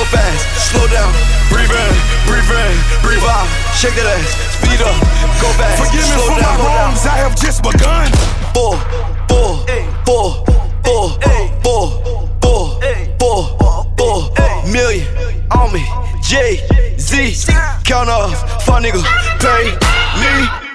so fast. Slow down, breathe in, breathe in, breathe out. Shake that ass, speed up, go fast. Forgive me for down, my wrongs, I have just begun. Four, four, four, four, four, four, four, four, million. On me. Jay Z, count off, fun nigga, pay me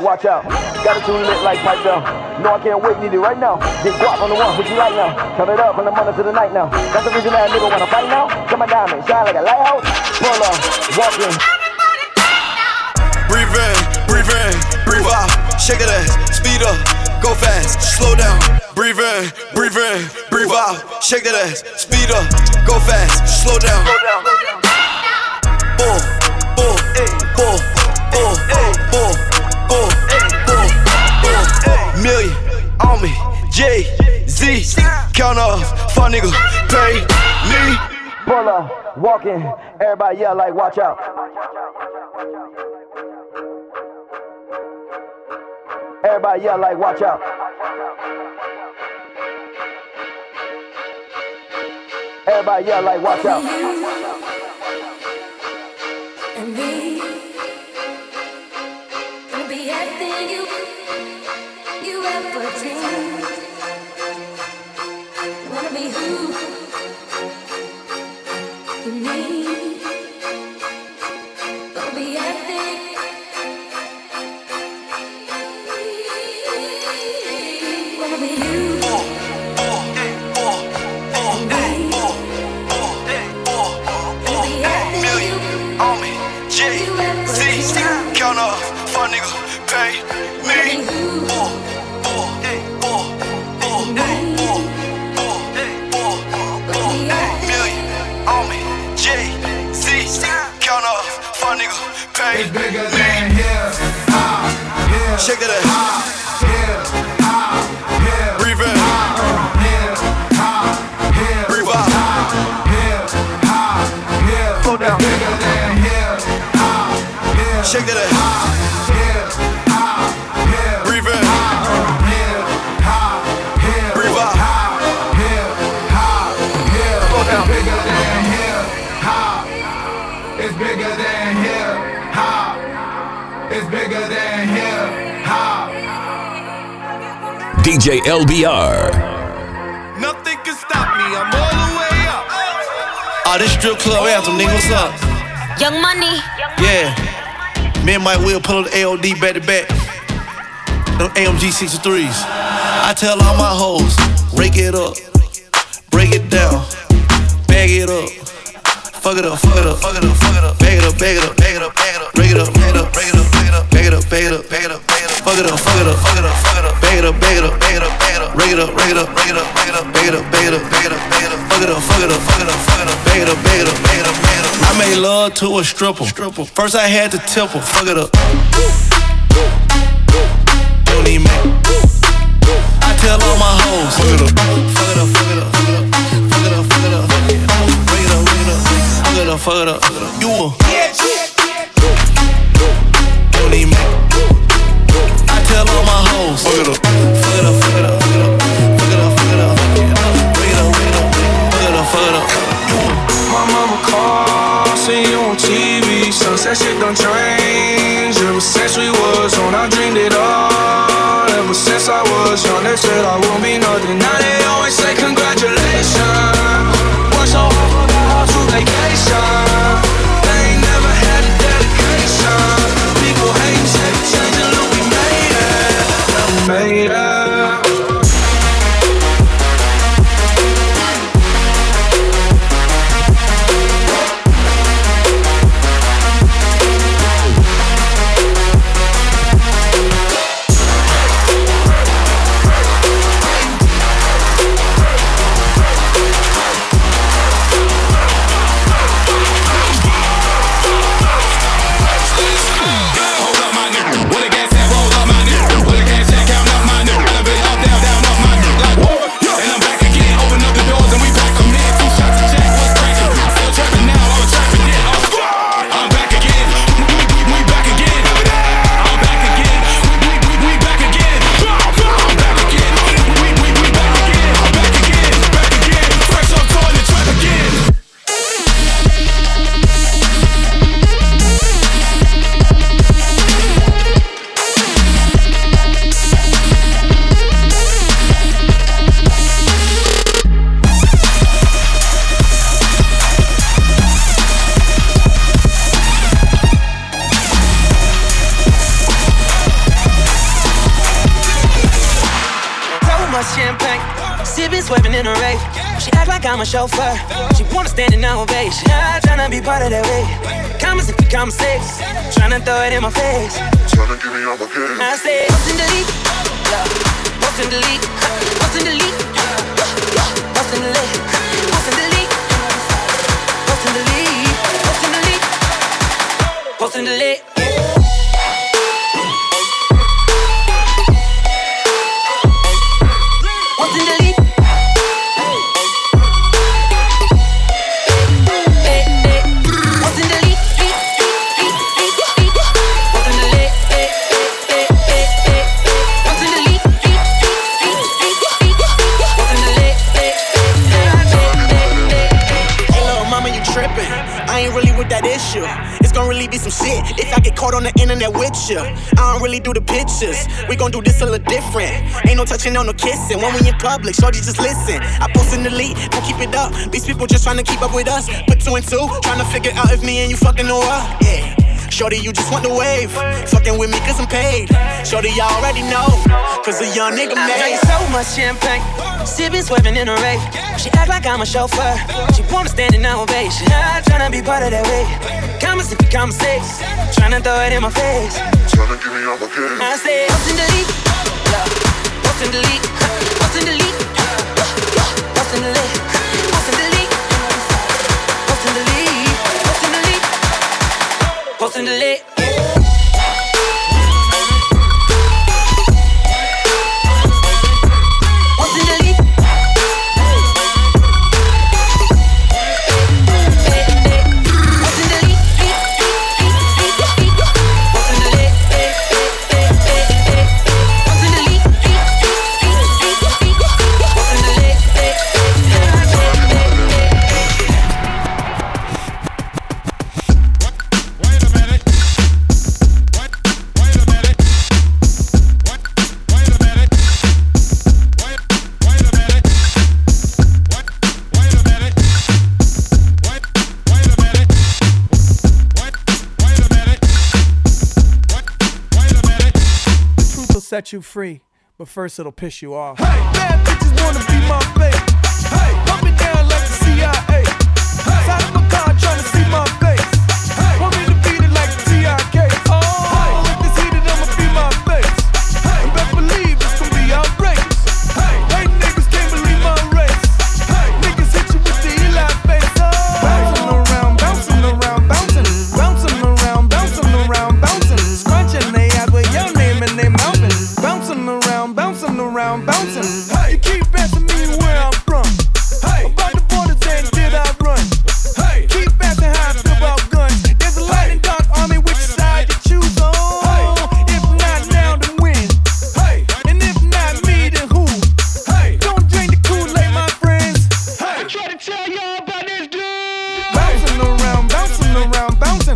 watch out. Got it too lit like pipe down. No, I can't wait, need it right now. Get guap on the one, what you like now? Turn it up from the morning to the night now. That's the reason that nigga wanna fight now. Come on, diamond, shine like a lighthouse. Pull up, walk in. Breathe in, breathe in, breathe out. Shake it ass, speed up, go fast, slow down. Breathe in, breathe in, breathe out. Shake that ass, speed up, go fast, slow down. Bull, me. Jay Z, count off, fun nigga, pay me. Pull up, walking, everybody yell like, watch out. Everybody yell like, watch out. Everybody yell like, watch out. And me, gonna be everything you Wanna Shake it out. Here. Shake it out. Here. Here. Breathe in. Here. Here. Breathe out. Here. Here. Slow down. Bigger than here. It's bigger than here. It's bigger than hip hop. DJ LBR. Nothing can stop me. I'm all the way up. Oh, this strip club anthem, nigga. What's up? Young Money. Yeah. Me and Mike Will pull the AOD back to back. Them AMG 63s. I tell all my hoes, rake it up, break it down, bag it up, fuck it up, fuck it up, fuck it up, fuck it up, bag it up, bag it up, bag it up, bag it up. Break it up, break it up, break it up, break it up, break it up, break it up, break it up, break it up. Fuck it up, fuck it up, fuck it up, fuck it up. Break it up, break it up, break it up, break it up. Break it up, break it up, break it up, break it up, break it up, break it up, break it up, break it up. Fuck it up, fuck it up, fuck it up, fuck it up. Break it up, break it up, break it up, break it up. I made love to a stripper. First I had to tip her. Fuck it up. Don't need me. I tell all my hoes. Fuck it up. I'm a chauffeur. She wanna stand in ovation. Yeah, tryna be part of that way. Comments if we come six, tryna throw it in my face. Tryna give me all my game. I say, post and delete, yeah. post and delete, post and delete, post and delete, post and delete, post and delete, post and delete, post and delete. Really be some shit if I get caught on the internet with you. I don't really do the pictures. We gon' do this a little different. Ain't no touching, no no kissing. When we in public, shorty just listen. I post in the lead, don't keep it up. These people just trying to keep up with us. Put two and two, trying to figure out if me and you fucking or what. Yeah. Shorty, you just want the wave. Fucking with me cause I'm paid. Shorty, y'all already know. Cause a young nigga made. I drank so much champagne, sipping, swerving in a rave. She act like I'm a chauffeur. She wanna stand in ovation. Yeah, tryna be part of that way. Comments if we come six, tryna throw it in my face. Tryna give me all my game. I say, post and delete, yeah. post and delete, post and delete, post and delete, set you free, but first it'll piss you off. Hey, bad bitches wanna be my.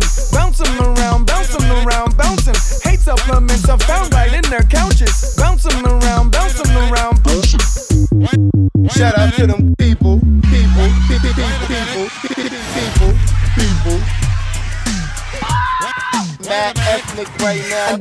bouncing, bouncing around, bouncing around, bouncing. Hate supplements are found right in their couches, bouncing around, bouncing around. bouncing. Shout out to them people, people, people, people, people, people. Mad ethnic right now.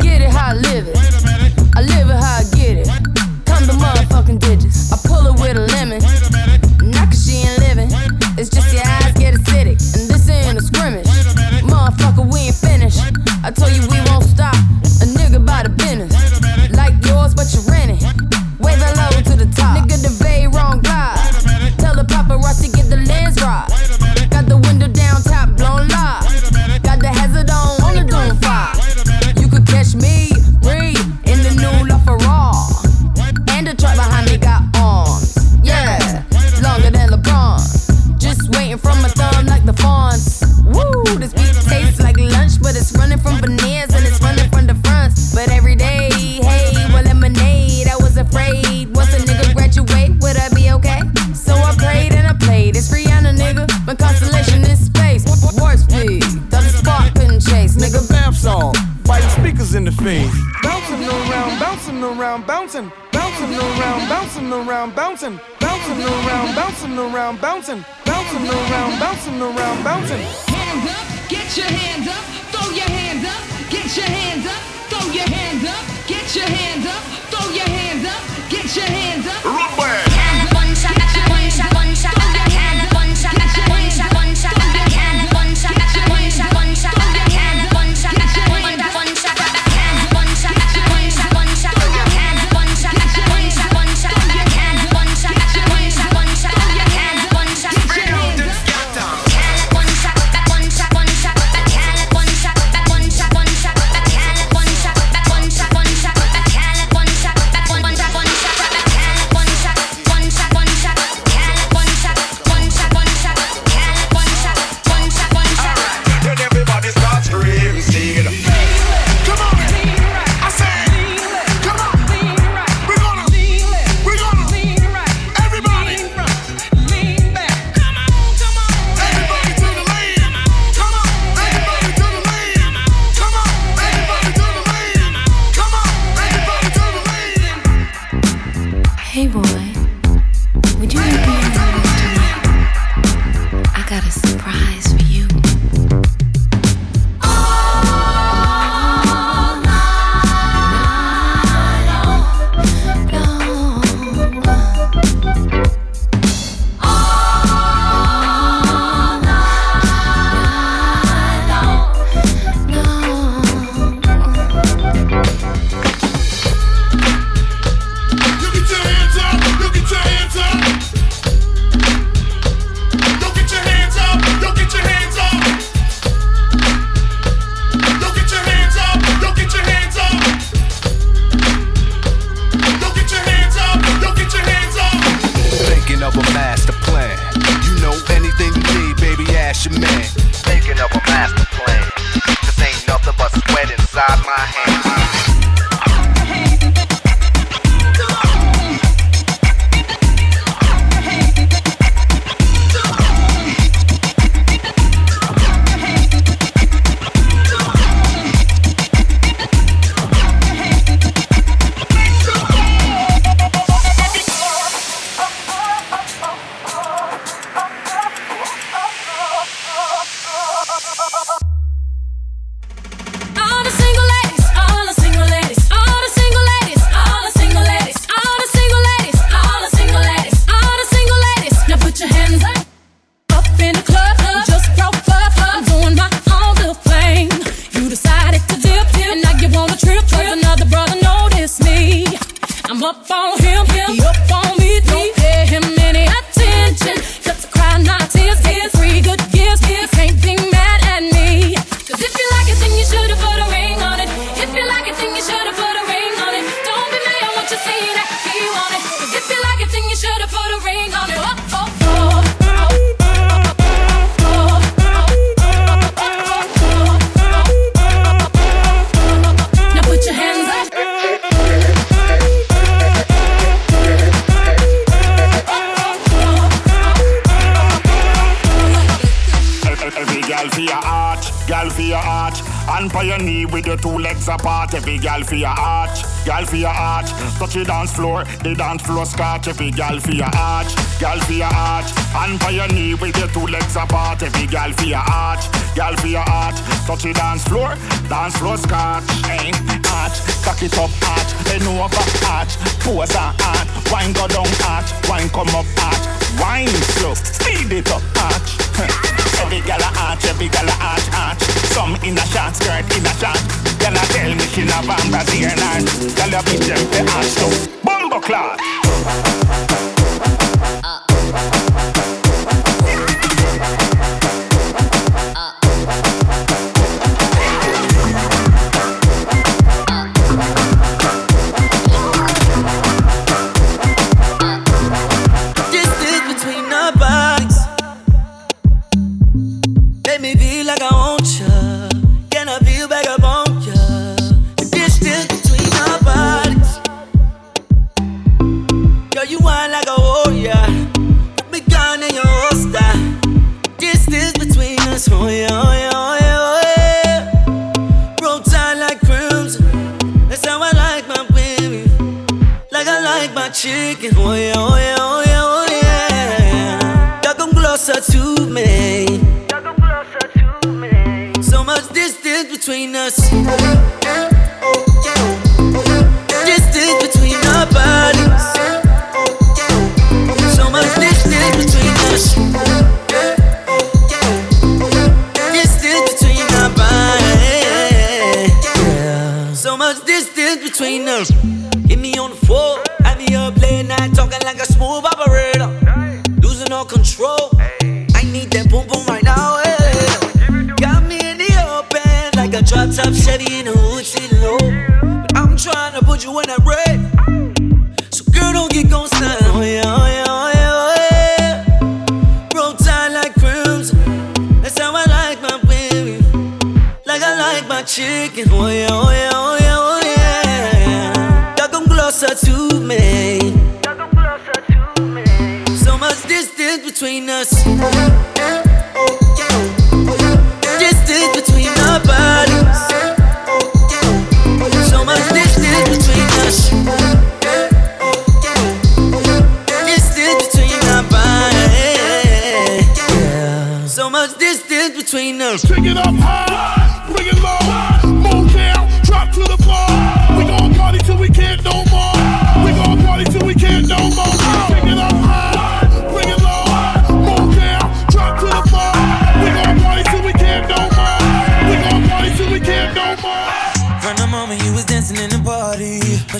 bouncing, bouncing around, bouncing around, bouncing, bouncing around, bouncing around, bouncing. Hands up, get your hands. inside my hand. For your arch, gal for your arch. Touch the dance floor, the dance floor scotch. Every gal for your arch, gal for your arch. And by your knee with your two legs apart. Every gal for your arch, gal for your arch. Touch the dance floor, dance floor scotch. Cock it up, arch. Bend over, arch. Pose and arch. Wine go down, arch. Wine come up, arch. Wine slow, speed it up, arch. Every gal a arch, every gal a arch, arch. Some in a short skirt, in a short. Gal a tell me she not van Brazilian arch. Gal a beat them for arch too. Bumbo clot. Distance uh. Oh yeah, oh yeah, oh yeah, oh yeah. Roll tight like crimson. That's how I like my baby. Like I like my chicken. Oh yeah, oh yeah, oh yeah, oh yeah. Y'all come closer to me. So much distance between us.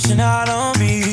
Party, pushing out on me,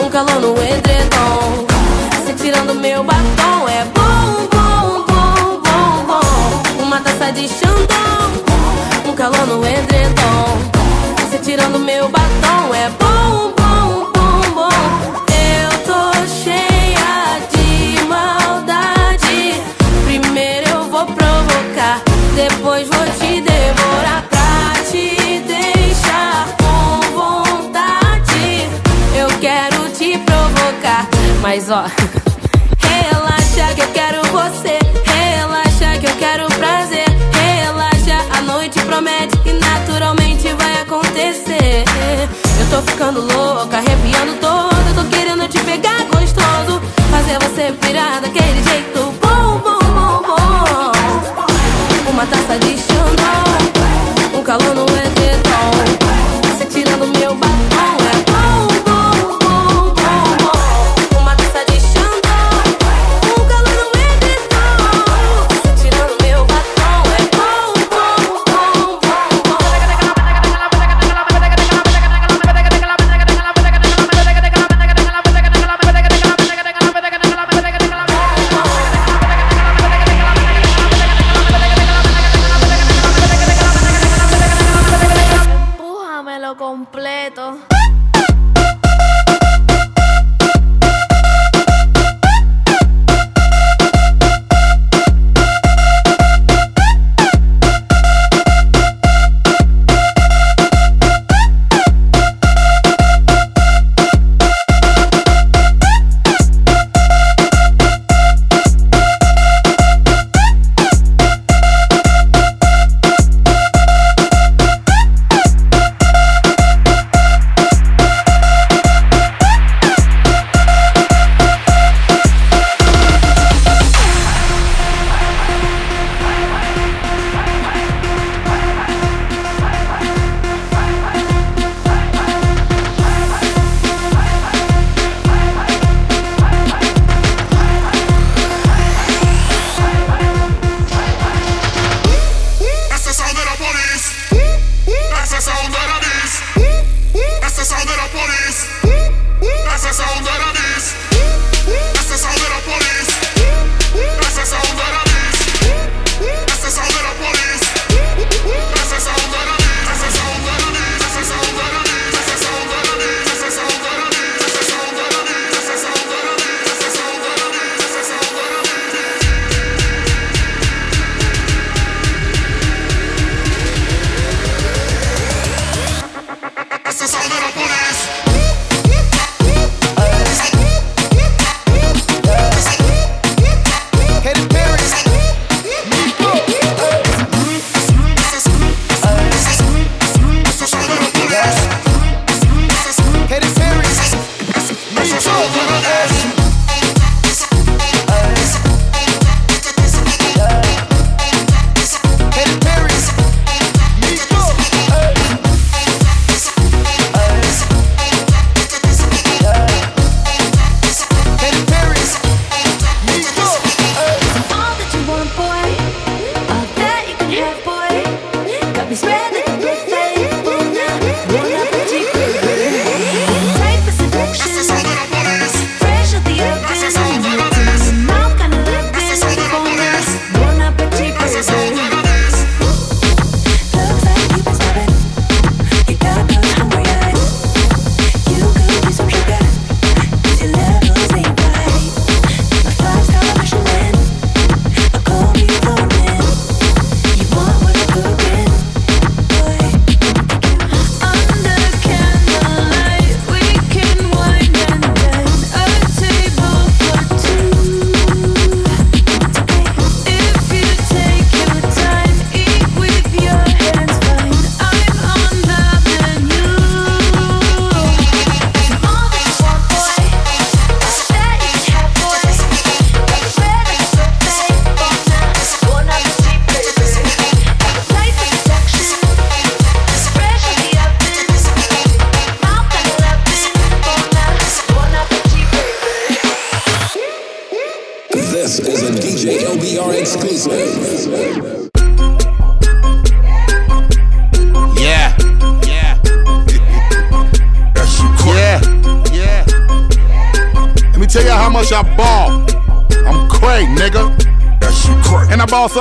um calor no edredom. Cê tirando meu batom é bom, bom, bom, bom, bom. Uma taça de Xandão, um calor no edredom. Cê tirando meu batom é bom, bom, bom, bom. Eu tô cheia de maldade. Primeiro eu vou provocar, depois vou te mas ó. Relaxa que eu quero você. Relaxa que eu quero prazer. Relaxa, a noite promete que naturalmente vai acontecer. Eu tô ficando louca, arrepiando todo. Tô querendo te pegar gostoso. Fazer você pirar daquele jeito bom, bom, bom, bom. Uma taça de Xandão, um calor no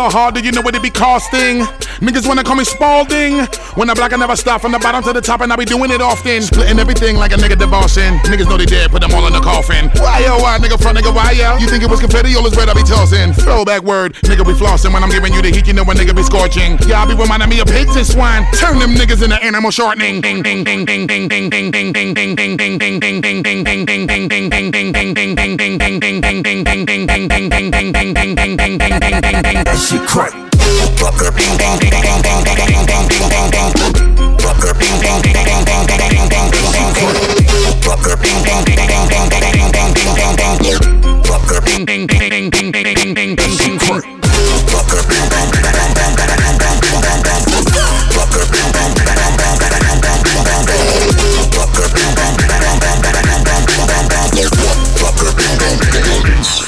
hard that you know what it be costing. Niggas wanna call me Spalding. When I block, I never stop from the bottom to the top, and I be doing it often. Splitting everything like a nigga divorcing. Niggas know they dead, put them all in the coffin. Why yo, why nigga front nigga, why yo? You think it was confetti, all is red, I be tossing. Throwback word, nigga be flossing. When I'm giving you the heat, you know when nigga be scorching. I be reminding me of pigs and swine. Turn them niggas into animal shortening. Ding, ding, ding,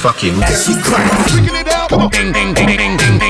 fucking. As you crack, ding ding ding ding ding.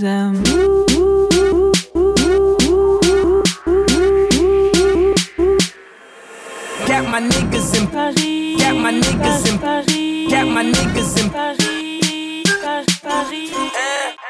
amours. Got my niggas in Paris, Got my niggas in Paris, Got my niggas in Paris, Paris, Paris. Eh.